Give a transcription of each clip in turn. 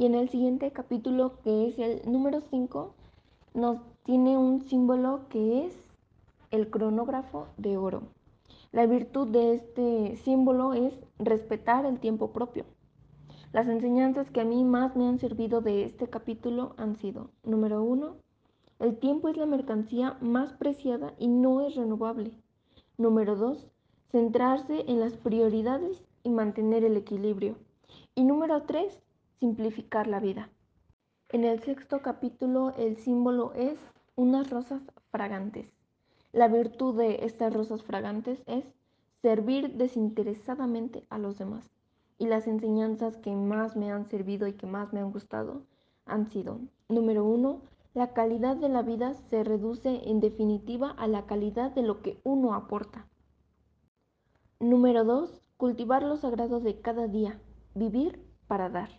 Y en el siguiente capítulo, que es el número 5, nos tiene un símbolo que es el cronógrafo de oro. La virtud de este símbolo es respetar el tiempo propio. Las enseñanzas que a mí más me han servido de este capítulo han sido, número uno, el tiempo es la mercancía más preciada y no es renovable. Número dos, centrarse en las prioridades y mantener el equilibrio. Y número tres, simplificar la vida. En el sexto capítulo el símbolo es unas rosas fragantes. La virtud de estas rosas fragantes es servir desinteresadamente a los demás. Y las enseñanzas que más me han servido y que más me han gustado han sido, número uno, la calidad de la vida se reduce en definitiva a la calidad de lo que uno aporta. Número dos, cultivar lo sagrado de cada día, vivir para dar.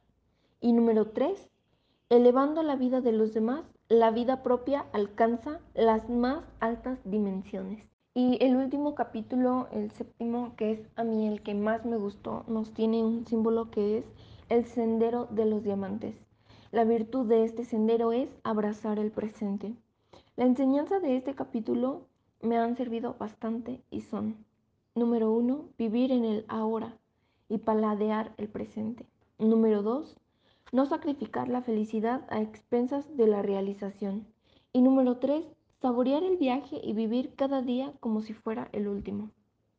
Y número tres, elevando la vida de los demás, la vida propia alcanza las más altas dimensiones. Y el último capítulo, el séptimo, que es a mí el que más me gustó, nos tiene un símbolo que es el sendero de los diamantes. La virtud de este sendero es abrazar el presente. La enseñanza de este capítulo me han servido bastante y son, número uno, vivir en el ahora y paladear el presente. Número dos, no sacrificar la felicidad a expensas de la realización. Y número tres, saborear el viaje y vivir cada día como si fuera el último.